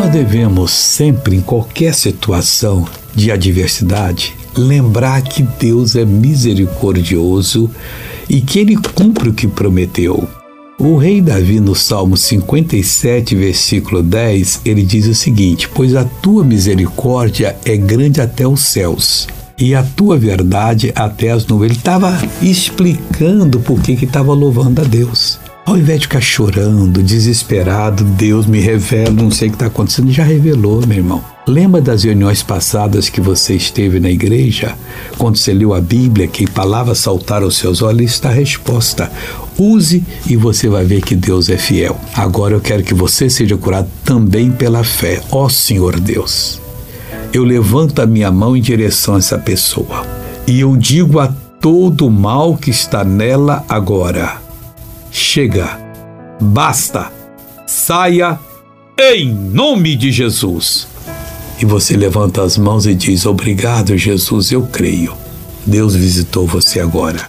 Nós devemos sempre, em qualquer situação de adversidade, lembrar que Deus é misericordioso e que ele cumpre o que prometeu. O rei Davi, no Salmo 57, versículo 10, ele diz o seguinte: Pois a tua misericórdia é grande até os céus e a tua verdade até as nuvens. Ele estava explicando por que estava louvando a Deus. Ao invés de ficar chorando, desesperado, Deus me revela, não sei o que está acontecendo, já revelou, meu irmão. Lembra das reuniões passadas que você esteve na igreja? Quando você leu a Bíblia, que palavras saltaram aos seus olhos, está a resposta. Use e você vai ver que Deus é fiel. Agora eu quero que você seja curado também pela fé. Ó Senhor Deus, eu levanto a minha mão em direção a essa pessoa e eu digo a todo o mal que está nela agora chega, basta, saia em nome de Jesus. E você levanta as mãos e diz: Obrigado, Jesus, eu creio. Deus visitou você agora.